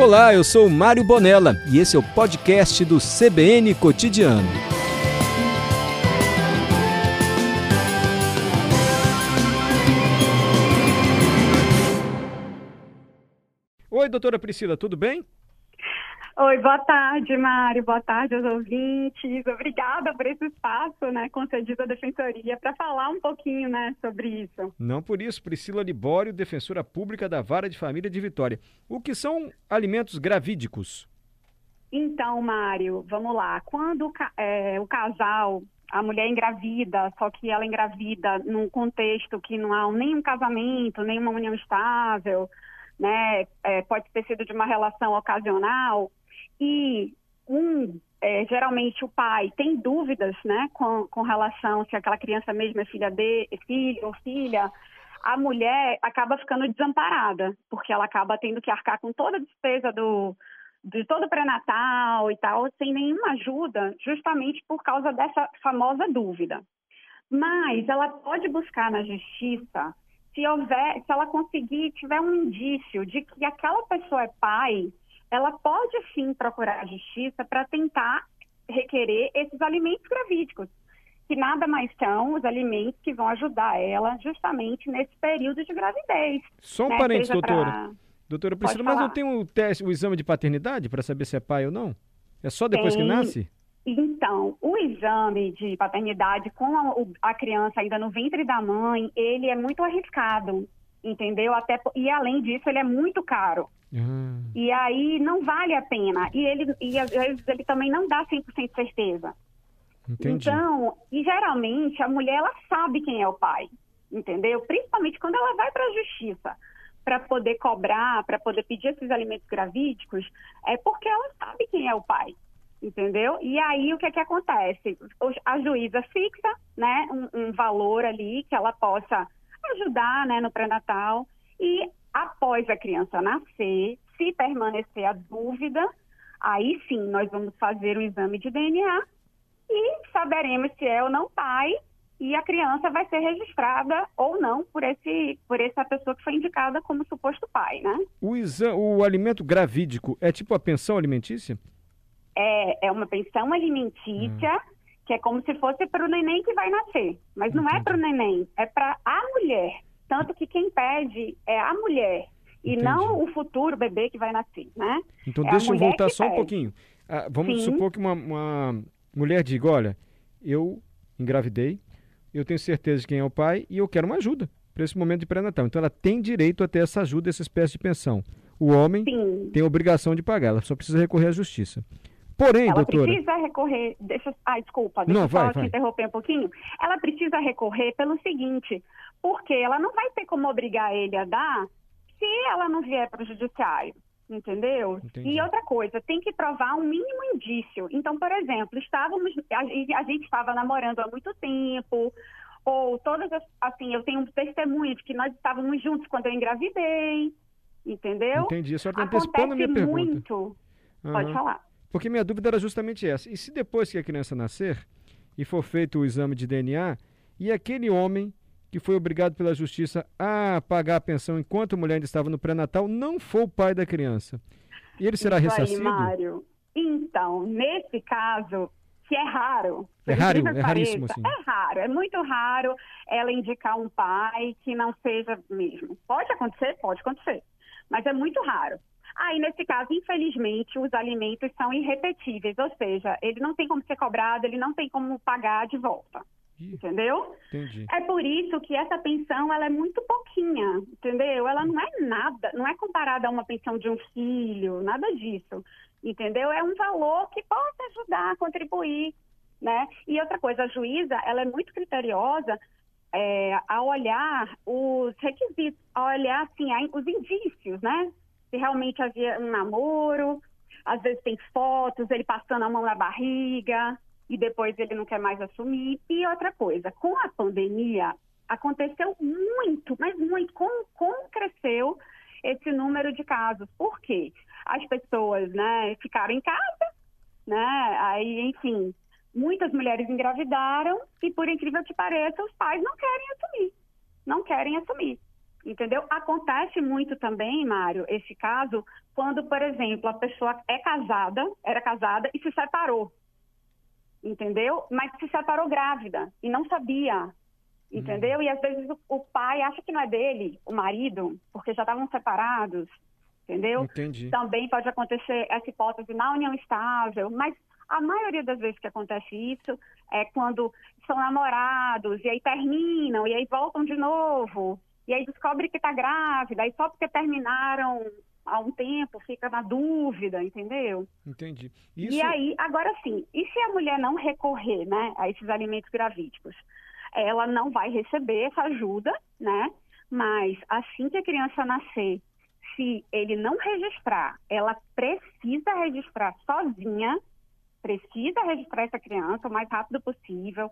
Olá, eu sou Mário Bonella e esse é o podcast do CBN Cotidiano. Oi, doutora Priscila, tudo bem? Oi, boa tarde, Mário. Boa tarde aos ouvintes. Obrigada por esse espaço, né, concedido à Defensoria, para falar um pouquinho, né, sobre isso. Não por isso, Priscila Libório, defensora pública da Vara de Família de Vitória. O que são alimentos gravídicos? Então, Mário, vamos lá. Quando é, o casal, a mulher engravida, só que ela engravida num contexto que não há nenhum casamento, nenhuma união estável, né, é, pode ter sido de uma relação ocasional, e um, é, geralmente o pai tem dúvidas né, com, com relação se aquela criança mesmo é filha de filho ou filha, a mulher acaba ficando desamparada, porque ela acaba tendo que arcar com toda a despesa do, de todo o pré-natal e tal, sem nenhuma ajuda, justamente por causa dessa famosa dúvida. Mas ela pode buscar na justiça se houver, se ela conseguir, tiver um indício de que aquela pessoa é pai, ela pode sim procurar a justiça para tentar requerer esses alimentos gravídicos, que nada mais são os alimentos que vão ajudar ela justamente nesse período de gravidez. Só um né? parênteses, doutora. Pra... Doutora Priscila, mas não tem o teste, o exame de paternidade para saber se é pai ou não? É só depois tem... que nasce? Então, o exame de paternidade com a, a, criança ainda no ventre da mãe, ele é muito arriscado, entendeu? Até, e além disso, ele é muito caro. Uhum. E aí não vale a pena. E ele e às vezes ele também não dá 100% certeza. Entendi. Então, e geralmente a mulher ela sabe quem é o pai, entendeu? Principalmente quando ela vai para a justiça para poder cobrar, para poder pedir esses alimentos gravídicos, é porque ela sabe quem é o pai, entendeu? E aí o que é que acontece? A juíza fixa, né, um, um valor ali que ela possa ajudar, né, no pré-natal e após a criança nascer, se permanecer a dúvida, aí sim nós vamos fazer um exame de DNA e saberemos se é ou não pai e a criança vai ser registrada ou não por esse por essa pessoa que foi indicada como suposto pai, né? O, exame, o alimento gravídico é tipo a pensão alimentícia? É, é uma pensão alimentícia hum. Que é como se fosse para o neném que vai nascer, mas não é para o neném, é para a mulher. Tanto que quem pede é a mulher e Entendi. não o futuro bebê que vai nascer, né? Então é deixa eu voltar só pede. um pouquinho. Ah, vamos Sim. supor que uma, uma mulher diga, olha, eu engravidei, eu tenho certeza de quem é o pai e eu quero uma ajuda para esse momento de pré-natal. Então ela tem direito a ter essa ajuda, essa espécie de pensão. O homem Sim. tem a obrigação de pagar, ela só precisa recorrer à justiça. Porém, ela doutora... precisa recorrer, deixa, ah, desculpa, deixa não, eu vai, só vai. te interromper um pouquinho. Ela precisa recorrer pelo seguinte, porque ela não vai ter como obrigar ele a dar se ela não vier para o judiciário, entendeu? Entendi. E outra coisa, tem que provar um mínimo indício. Então, por exemplo, estávamos, a, a gente estava namorando há muito tempo, ou todas as, assim, eu tenho um testemunho de que nós estávamos juntos quando eu engravidei, entendeu? Entendi, a senhora está antecipando a minha pergunta. muito, uhum. pode falar. Porque minha dúvida era justamente essa. E se depois que a criança nascer e for feito o exame de DNA, e aquele homem que foi obrigado pela justiça a pagar a pensão enquanto a mulher ainda estava no pré-natal não for o pai da criança. E ele será Isso ressarcido? Aí, Mário. Então, nesse caso, que é raro. É raro, é pareça, raríssimo, assim. É raro, é muito raro ela indicar um pai que não seja mesmo. Pode acontecer? Pode acontecer. Mas é muito raro. Aí, nesse caso, infelizmente, os alimentos são irrepetíveis, ou seja, ele não tem como ser cobrado, ele não tem como pagar de volta. Entendeu? Entendi. É por isso que essa pensão ela é muito pouquinha, entendeu? Ela não é nada, não é comparada a uma pensão de um filho, nada disso, entendeu? É um valor que pode ajudar, contribuir, né? E outra coisa, a juíza, ela é muito criteriosa é, a olhar os requisitos, a olhar, assim, os indícios, né? Se realmente havia um namoro, às vezes tem fotos, ele passando a mão na barriga, e depois ele não quer mais assumir. E outra coisa, com a pandemia, aconteceu muito, mas muito, como, como cresceu esse número de casos? Por quê? As pessoas né, ficaram em casa, né? Aí, enfim, muitas mulheres engravidaram e, por incrível que pareça, os pais não querem assumir. Não querem assumir. Entendeu? Acontece muito também, Mário, esse caso, quando, por exemplo, a pessoa é casada, era casada e se separou. Entendeu? Mas se separou grávida e não sabia. Entendeu? Hum. E às vezes o, o, pai acha que não é dele, o marido, porque já estavam separados. Entendeu? Entendi. Também pode acontecer essa hipótese na união estável, mas a maioria das vezes que acontece isso é quando são namorados e aí terminam e aí voltam de novo e aí descobre que está grávida, e só porque terminaram há um tempo fica na dúvida, entendeu? Entendi. Isso... E aí, agora sim, e se a mulher não recorrer né, a esses alimentos gravídicos? Ela não vai receber essa ajuda, né? Mas assim que a criança nascer, se ele não registrar, ela precisa registrar sozinha, precisa registrar essa criança o mais rápido possível,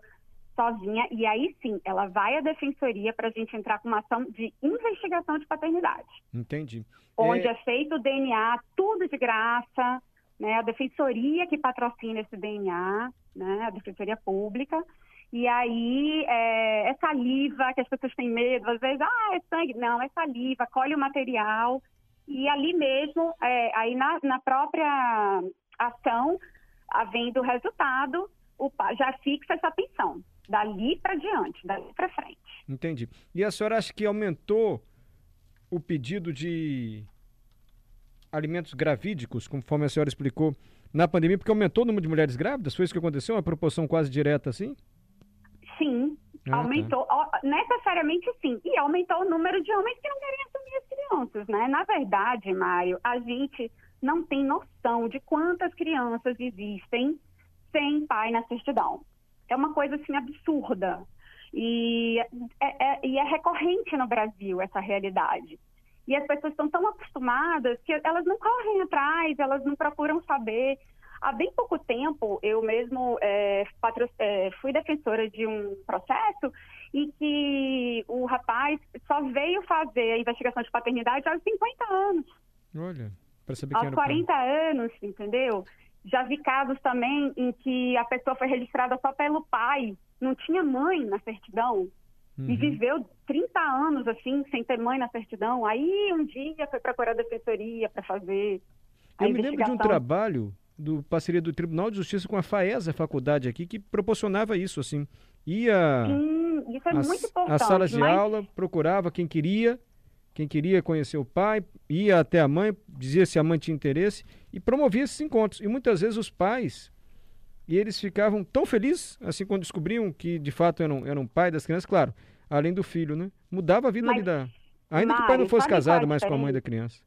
sozinha, e aí sim, ela vai à defensoria para a gente entrar com uma ação de investigação de paternidade. Entendi. Onde é, é feito o DNA, tudo de graça, né? A defensoria que patrocina esse DNA, né? A defensoria pública. E aí, é, é saliva, que as pessoas têm medo, às vezes, ah, é sangue. Não, é saliva, colhe o material. E ali mesmo, é, aí na, na própria ação, havendo resultado, o, já fixa essa pensão dali para diante, dali para frente. Entendi. E a senhora acha que aumentou o pedido de alimentos gravídicos, conforme a senhora explicou, na pandemia, porque aumentou o número de mulheres grávidas? Foi isso que aconteceu? Uma proporção quase direta assim? Sim, ah, tá. aumentou. Tá. Necessariamente sim. E aumentou o número de homens que não querem assumir as crianças, né? Na verdade, Mário, a gente não tem noção de quantas crianças existem sem pai na certidão é uma coisa assim absurda. E é, é, e é recorrente no Brasil essa realidade. E as pessoas estão tão acostumadas que elas não correm atrás, elas não procuram saber. Há bem pouco tempo, eu mesmo é, patro, é, fui defensora de um processo e que o rapaz só veio fazer a investigação de paternidade aos 50 anos. Olha, para saber quem Aos 40 anos, entendeu? Já vi casos também em que a pessoa foi registrada só pelo pai, não tinha mãe na certidão. Uhum. E viveu 30 anos assim, sem ter mãe na certidão. Aí um dia foi procurar a defensoria para fazer. A Eu me lembro de um trabalho do parceria do Tribunal de Justiça com a FAESA, a faculdade aqui, que proporcionava isso, assim. Ia Sim, isso é muito importante. As salas de mas... aula, procurava quem queria, quem queria conhecer o pai, ia até a mãe, dizia se a mãe tinha interesse e promovia esses encontros. E muitas vezes os pais, e eles ficavam tão felizes, assim, quando descobriam que de fato eram, eram pai das crianças, claro, além do filho, né? Mudava a vida mas, ali da. Ainda que o pai não fosse casado mais com a mãe da criança.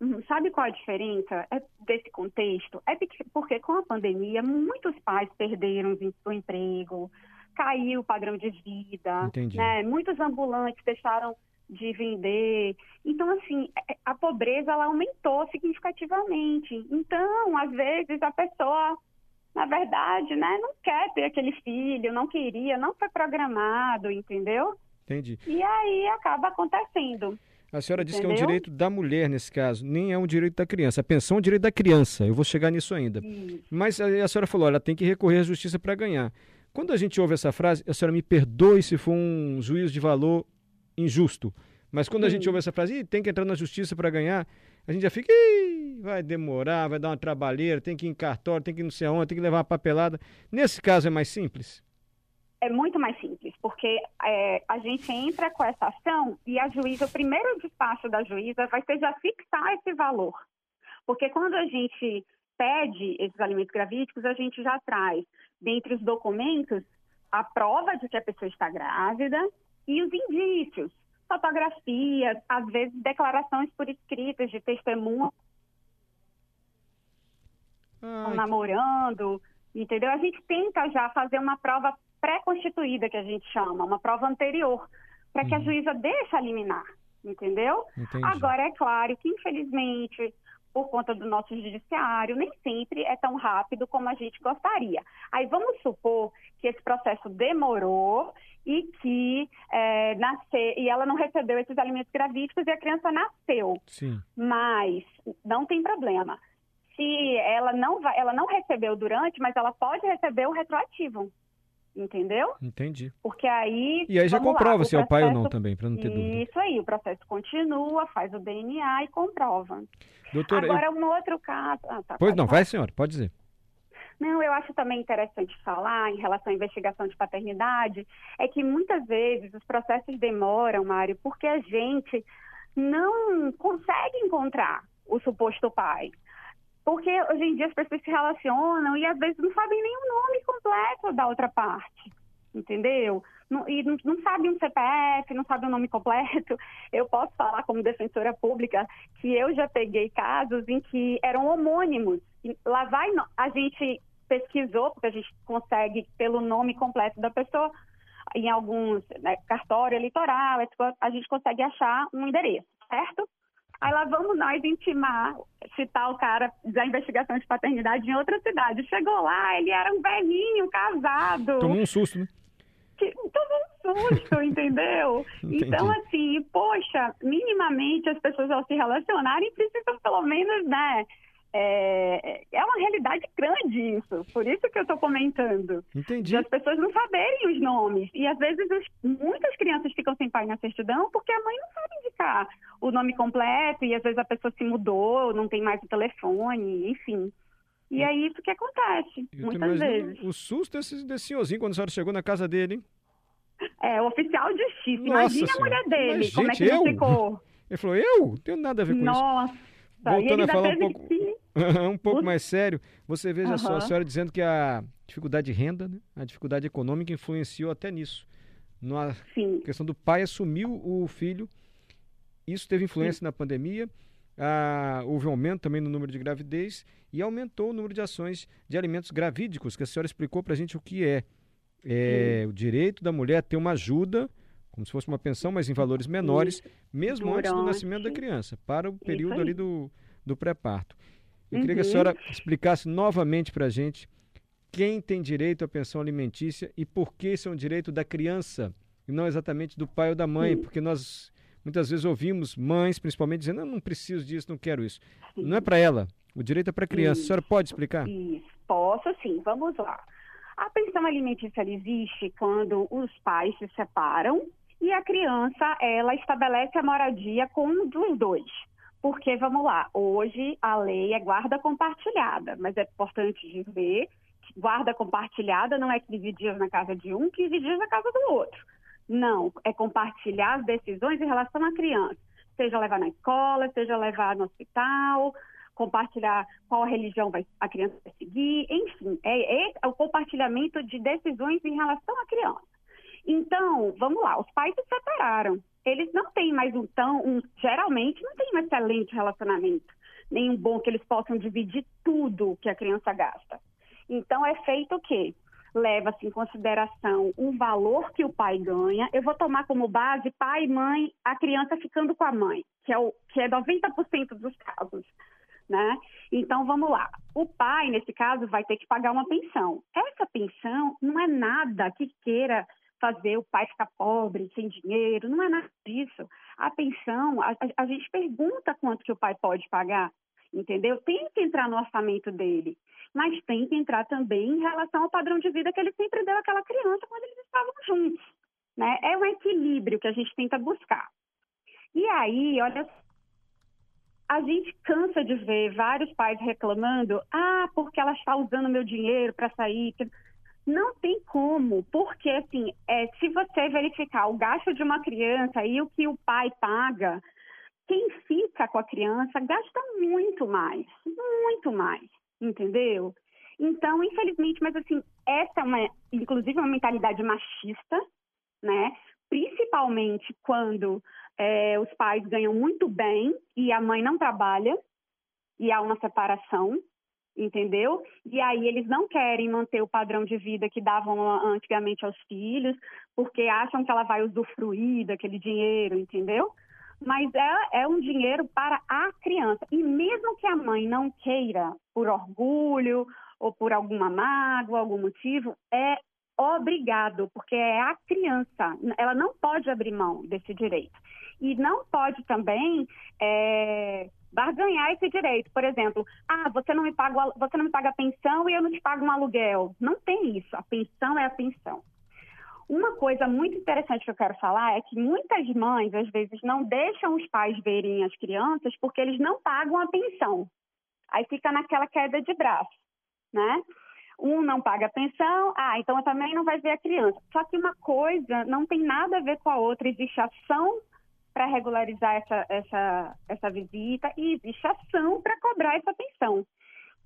Uhum. Sabe qual a diferença é desse contexto? É porque com a pandemia muitos pais perderam o emprego, caiu o padrão de vida, Entendi. né? Muitos ambulantes deixaram de vender. Então, assim, é, a pobreza ela aumentou significativamente. Então, às vezes, a pessoa, na verdade, né, não quer ter aquele filho, não queria, não foi programado, entendeu? Entendi. E aí acaba acontecendo. A senhora disse Entendeu? que é um direito da mulher nesse caso, nem é um direito da criança. A pensão é um direito da criança, eu vou chegar nisso ainda. Isso. Mas a, a senhora falou, ela tem que recorrer à justiça para ganhar. Quando a gente ouve essa frase, a senhora me perdoe se for um juízo de valor injusto. Mas quando a gente ouve essa frase, tem que entrar na justiça para ganhar, a gente já fica, vai demorar, vai dar uma trabalheira, tem que ir em cartório, tem que ir não sei aonde, tem que levar uma papelada. Nesse caso é mais simples? É muito mais simples, porque é, a gente entra com essa ação e a juíza, o primeiro despacho da juíza vai ser já fixar esse valor. Porque quando a gente pede esses alimentos gravídicos, a gente já traz, dentre os documentos, a prova de que a pessoa está grávida e os indícios fotografias, às vezes declarações por escritas de testemunha namorando, entendeu? A gente tenta já fazer uma prova pré-constituída, que a gente chama, uma prova anterior, para que uhum. a juíza deixe eliminar, entendeu? Entendi. Agora, é claro que, infelizmente, por conta do nosso judiciário, nem sempre é tão rápido como a gente gostaria. Aí vamos supor que esse processo demorou e que é, nascer e ela não recebeu esses alimentos gravídicos e a criança nasceu. Sim. Mas não tem problema. Se ela não vai, ela não recebeu durante, mas ela pode receber o retroativo. Entendeu? Entendi. Porque aí. E aí já comprova lá, se processo... é o pai ou não também, para não ter dúvida. Isso aí, o processo continua, faz o DNA e comprova. Doutora, Agora, eu... um outro caso. Ah, tá, pois não, falar. vai, senhora, pode dizer. Não, eu acho também interessante falar em relação à investigação de paternidade, é que muitas vezes os processos demoram, Mário, porque a gente não consegue encontrar o suposto pai. Porque hoje em dia as pessoas se relacionam e às vezes não sabem nem o nome completo da outra parte, entendeu? Não, e não, não sabem um CPF, não sabem o nome completo. Eu posso falar como defensora pública que eu já peguei casos em que eram homônimos. Lá vai, a gente pesquisou, porque a gente consegue pelo nome completo da pessoa, em alguns né, cartório eleitoral, a gente consegue achar um endereço, certo? Aí lá vamos nós intimar, citar o cara da investigação de paternidade em outra cidade. Chegou lá, ele era um velhinho, casado. Tomou um susto, né? tomou um susto, entendeu? Então, assim, poxa, minimamente as pessoas ao se relacionarem precisam pelo menos, né? É, é uma realidade grande isso, por isso que eu estou comentando. Entendi. De as pessoas não saberem os nomes. E às vezes os, muitas crianças ficam sem pai na certidão porque a mãe não sabe indicar o nome completo e às vezes a pessoa se mudou, não tem mais o telefone, enfim. E é isso que acontece, eu muitas vezes. O susto desse, desse senhorzinho quando a senhora chegou na casa dele, hein? É, o oficial de justiça. Imagina a mulher dele, Mas, como gente, é que ele ficou. Ele falou, eu? Não tenho nada a ver com Nossa. isso. Nossa. Voltando a falar um pouco... Que um pouco mais sério, você veja uhum. só, a senhora dizendo que a dificuldade de renda, né, a dificuldade econômica influenciou até nisso. Na Sim. questão do pai assumir o filho, isso teve influência Sim. na pandemia, ah, houve um aumento também no número de gravidez e aumentou o número de ações de alimentos gravídicos, que a senhora explicou para a gente o que é. É o direito da mulher a ter uma ajuda, como se fosse uma pensão, mas em valores menores, mesmo Durante. antes do nascimento da criança, para o período ali do, do pré-parto. Eu uhum. queria que a uhum. senhora explicasse novamente para a gente quem tem direito à pensão alimentícia e por que isso é um direito da criança e não exatamente do pai ou da mãe, Sim. porque nós muitas vezes ouvimos mães, principalmente, dizendo: não, não preciso disso, não quero isso. Sim. Não é para ela, o direito é para a criança. Isso. A senhora pode explicar? Isso, posso sim, vamos lá. A pensão alimentícia existe quando os pais se separam e a criança ela estabelece a moradia com um dos dois. Porque, vamos lá, hoje a lei é guarda compartilhada, mas é importante dizer que guarda compartilhada não é 15 dias na casa de um, 15 dias na casa do outro. Não, é compartilhar as decisões em relação à criança. Seja levar na escola, seja levar no hospital, compartilhar qual religião vai, a criança vai seguir, enfim, é, é o compartilhamento de decisões em relação à criança. Então, vamos lá, os pais se separaram eles não têm mais um tão, um, geralmente não têm um excelente relacionamento, nenhum bom que eles possam dividir tudo que a criança gasta. Então é feito o quê? Leva-se em consideração um valor que o pai ganha. Eu vou tomar como base pai e mãe, a criança ficando com a mãe, que é, o, que é 90% dos casos. Né? Então vamos lá. O pai, nesse caso, vai ter que pagar uma pensão. Essa pensão não é nada que queira fazer o pai ficar pobre, sem dinheiro, não é nada disso. A pensão, a, a, gente pergunta quanto que o pai pode pagar, entendeu? Tem que entrar no orçamento dele, mas tem que entrar também em relação ao padrão de vida que ele sempre deu àquela criança quando eles estavam juntos, né? É um equilíbrio que a gente tenta buscar. E aí, olha a gente cansa de ver vários pais reclamando: ah, porque ela está usando meu dinheiro para sair. Não tem como, porque assim, é, se você verificar o gasto de uma criança e o que o pai paga, quem fica com a criança gasta muito mais, muito mais, entendeu? Então, infelizmente, mas assim, essa é uma, inclusive, uma mentalidade machista, né? Principalmente quando é, os pais ganham muito bem e a mãe não trabalha e há uma separação entendeu? E aí eles não querem manter o padrão de vida que davam antigamente aos filhos, porque acham que ela vai usufruir daquele dinheiro, entendeu? Mas é, é um dinheiro para a criança. E mesmo que a mãe não queira, por orgulho ou por alguma mágoa, algum motivo, é obrigado, porque é a criança. Ela não pode abrir mão desse direito. E não pode também é, barganhar esse direito. Por exemplo, ah, você não me paga, você não me paga a pensão e eu não te pago um aluguel. Não tem isso. A pensão é a pensão. Uma coisa muito interessante que eu quero falar é que muitas mães, às vezes, não deixam os pais verem as crianças porque eles não pagam a pensão. Aí fica naquela queda de braço, né? Um não paga a pensão, ah, então eu também não vai ver a criança. Só que uma coisa não tem nada a ver com a outra. Existe ação para regularizar essa, essa, essa visita e existe ação para cobrar essa pensão,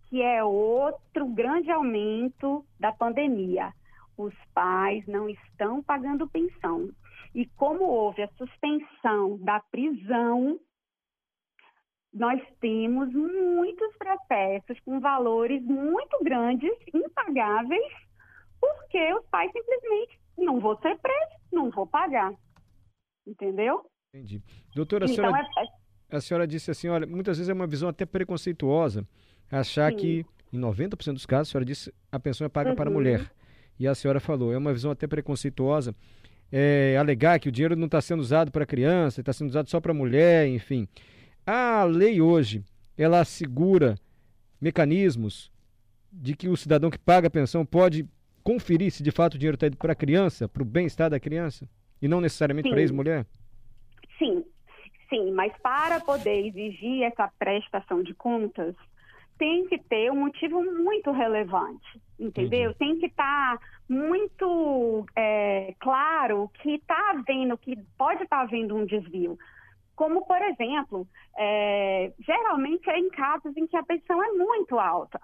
que é outro grande aumento da pandemia. Os pais não estão pagando pensão. E como houve a suspensão da prisão, nós temos muitos processos com valores muito grandes, impagáveis, porque os pais simplesmente não vou ser preso, não vou pagar. Entendeu? Entendi. Doutora, a, então, senhora, é... a senhora disse assim, olha, muitas vezes é uma visão até preconceituosa achar Sim. que, em 90% dos casos, a senhora disse a pensão é paga uhum. para a uhum. mulher. E a senhora falou, é uma visão até preconceituosa é, alegar que o dinheiro não está sendo usado para criança, está sendo usado só para mulher, enfim. A lei hoje, ela assegura mecanismos de que o cidadão que paga a pensão pode conferir se de fato o dinheiro está indo para a criança, para o bem-estar da criança, e não necessariamente para a ex-mulher? Sim, sim, mas para poder exigir essa prestação de contas, tem que ter um motivo muito relevante, entendeu? Entendi. Tem que estar tá muito é, claro que está havendo, que pode estar tá havendo um desvio. Como, por exemplo, é, geralmente é em casos em que a pensão é muito alta,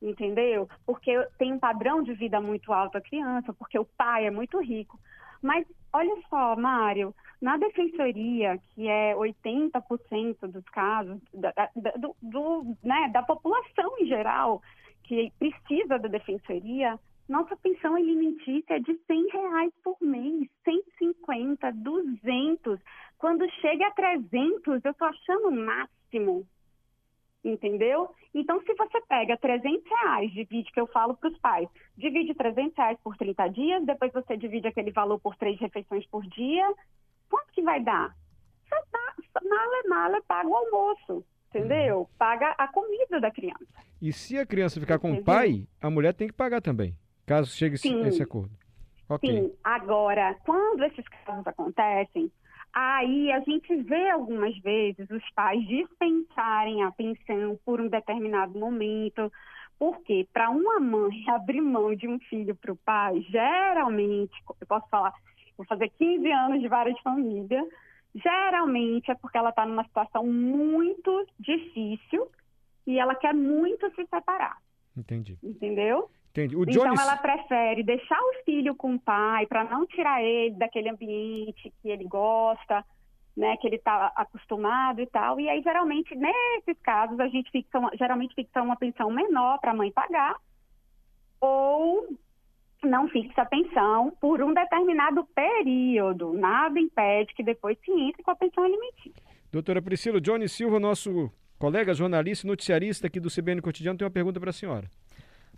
entendeu? Porque tem um padrão de vida muito alto a criança, porque o pai é muito rico. Mas olha só, Mário, na defensoria, que é 80% dos casos da, da, do, do, né, da população em geral que precisa da defensoria, nossa pensão alimentícia é de 100 reais por mês, 150, 200. Quando chega a 300, eu estou achando o máximo entendeu? Então, se você pega 300 reais, divide, que eu falo para os pais, divide 300 reais por 30 dias, depois você divide aquele valor por três refeições por dia, quanto que vai dar? Você dá, mala mala, paga o almoço, entendeu? Uhum. Paga a comida da criança. E se a criança ficar com o pai, a mulher tem que pagar também, caso chegue Sim. esse acordo. Okay. Sim, agora, quando esses casos acontecem, Aí a gente vê algumas vezes os pais dispensarem a pensão por um determinado momento, porque para uma mãe abrir mão de um filho para o pai, geralmente, eu posso falar, vou fazer 15 anos de vara de família, geralmente é porque ela está numa situação muito difícil e ela quer muito se separar. Entendi. Entendeu? Entendi. O então ela prefere deixar o filho com o pai para não tirar ele daquele ambiente que ele gosta, né, que ele está acostumado e tal. E aí geralmente nesses casos a gente fixa uma, geralmente fixa uma pensão menor para a mãe pagar ou não fixa a pensão por um determinado período. Nada impede que depois se entre com a pensão alimentícia. Doutora Priscila, Johnny Silva, nosso colega jornalista e noticiarista aqui do CBN Cotidiano, tem uma pergunta para a senhora.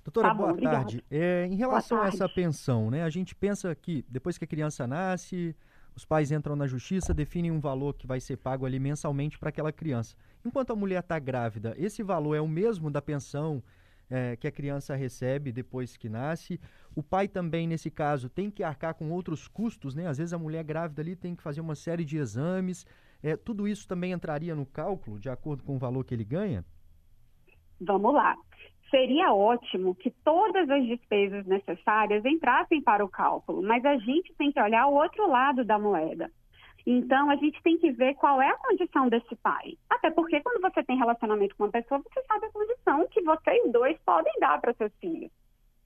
Doutora, tá boa tarde. É, em relação a essa pensão, né? A gente pensa que depois que a criança nasce, os pais entram na justiça, definem um valor que vai ser pago ali mensalmente para aquela criança. Enquanto a mulher está grávida, esse valor é o mesmo da pensão é, que a criança recebe depois que nasce. O pai também, nesse caso, tem que arcar com outros custos, né? Às vezes a mulher grávida ali tem que fazer uma série de exames. É, tudo isso também entraria no cálculo, de acordo com o valor que ele ganha? Vamos lá seria ótimo que todas as despesas necessárias entrassem para o cálculo, mas a gente tem que olhar o outro lado da moeda. Então, a gente tem que ver qual é a condição desse pai. Até porque, quando você tem relacionamento com uma pessoa, você sabe a condição que vocês dois podem dar para seus filhos.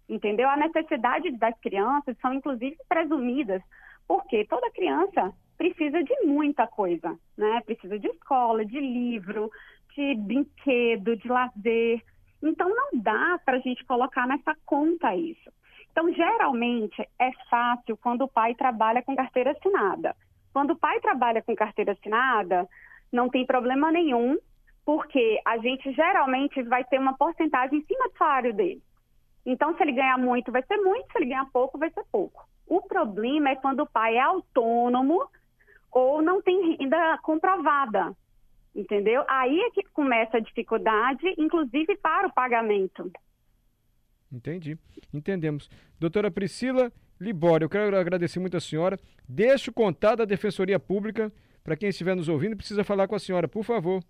Entendeu? A necessidade das crianças são, inclusive, presumidas, porque toda criança precisa de muita coisa, né? Precisa de escola, de livro, de brinquedo, de lazer. Então, não dá para a gente colocar nessa conta isso. Então, geralmente, é fácil quando o pai trabalha com carteira assinada. Quando o pai trabalha com carteira assinada, não tem problema nenhum, porque a gente geralmente vai ter uma porcentagem em cima do salário dele. Então, se ele ganhar muito, vai ser muito, se ele ganhar pouco, vai ser pouco. O problema é quando o pai é autônomo ou não tem renda comprovada. Entendeu? Aí é que começa a dificuldade, inclusive para o pagamento. Entendi. Entendemos. Doutora Priscila Libório, eu quero agradecer muito a senhora. Deixe o contato da Defensoria Pública para quem estiver nos ouvindo precisa falar com a senhora, por favor.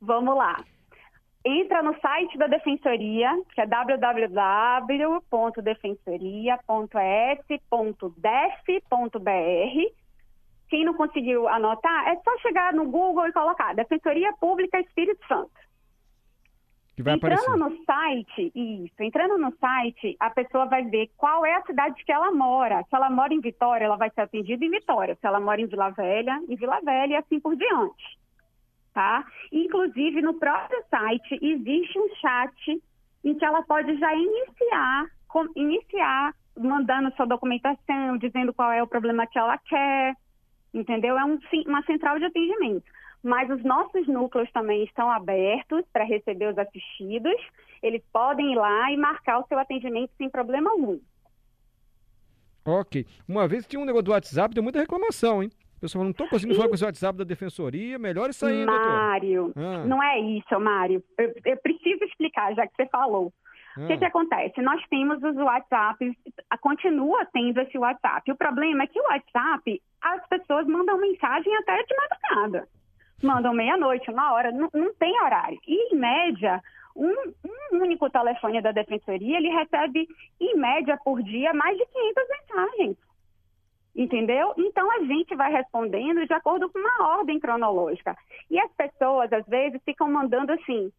Vamos lá. Entra no site da Defensoria, que é www.defensoria.s.def.br. Quem não conseguiu anotar, é só chegar no Google e colocar Defensoria Pública Espírito Santo. Que vai entrando aparecer. no site, isso, entrando no site, a pessoa vai ver qual é a cidade que ela mora. Se ela mora em Vitória, ela vai ser atendida em Vitória. Se ela mora em Vila Velha, em Vila Velha e assim por diante. Tá? Inclusive, no próprio site existe um chat em que ela pode já iniciar, com, iniciar mandando sua documentação, dizendo qual é o problema que ela quer, entendeu? É um, uma central de atendimento mas os nossos núcleos também estão abertos para receber os assistidos. Eles podem ir lá e marcar o seu atendimento sem problema algum. Ok. Uma vez tinha um negócio do WhatsApp, deu muita reclamação, hein? Pessoal não estou conseguindo e... falar com o WhatsApp da Defensoria, melhor isso aí, Mário, ah. não é isso, Mário. Eu, eu, preciso explicar, já que você falou. Ah. O que, que acontece? Nós temos os WhatsApps, continua tendo esse WhatsApp. O problema é que o WhatsApp, as pessoas mandam mensagem até de madrugada mandam meia-noite, uma hora, não, não, tem horário. E, em média, um, um, único telefone da defensoria, ele recebe, em média, por dia, mais de 500 mensagens. Entendeu? Então, a gente vai respondendo de acordo com uma ordem cronológica. E as pessoas, às vezes, ficam mandando assim,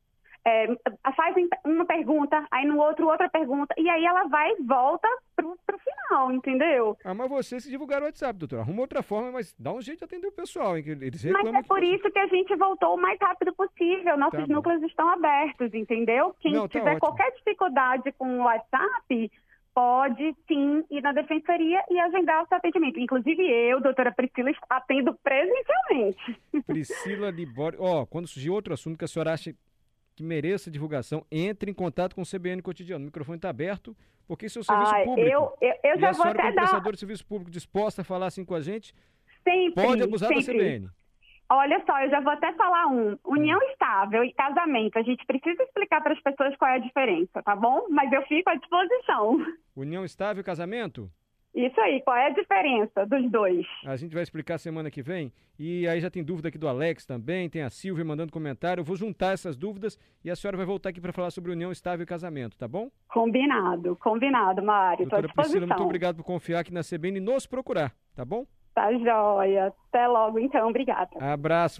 é, faz uma pergunta, aí no outro outra pergunta, e aí ela vai e volta pro, pro final, entendeu? Ah, mas você se divulgar o WhatsApp, doutor. Arruma outra forma, mas dá um jeito de atender o pessoal, hein? Eles mas é por isso que a gente voltou o mais rápido possível. Nossos tá núcleos estão abertos, entendeu? Quem Não, tá tiver ótimo. qualquer dificuldade com o WhatsApp, pode sim ir na defensoria e agendar o seu atendimento. Inclusive eu, doutora Priscila, atendo presencialmente. Priscila Libório. Ó, oh, quando surgir outro assunto que a senhora acha que mereça divulgação, entre em contato com o CBN Cotidiano. O microfone está aberto, porque isso é o serviço ah, público. Eu, eu, eu e já a vou senhora, como dar... prestadora de serviço público disposta a falar assim com a gente, sempre, pode abusar sempre. da CBN. Olha só, eu já vou até falar um. União estável e casamento. A gente precisa explicar para as pessoas qual é a diferença, tá bom? Mas eu fico à disposição. União estável e casamento? Isso aí, qual é a diferença dos dois? A gente vai explicar semana que vem. E aí já tem dúvida aqui do Alex também, tem a Silvia mandando comentário. Eu vou juntar essas dúvidas e a senhora vai voltar aqui para falar sobre união estável e casamento, tá bom? Combinado, combinado, Mário. Doutora Priscila, muito obrigado por confiar aqui na CBN e nos procurar, tá bom? Tá joia. Até logo, então. Obrigada. Abraço.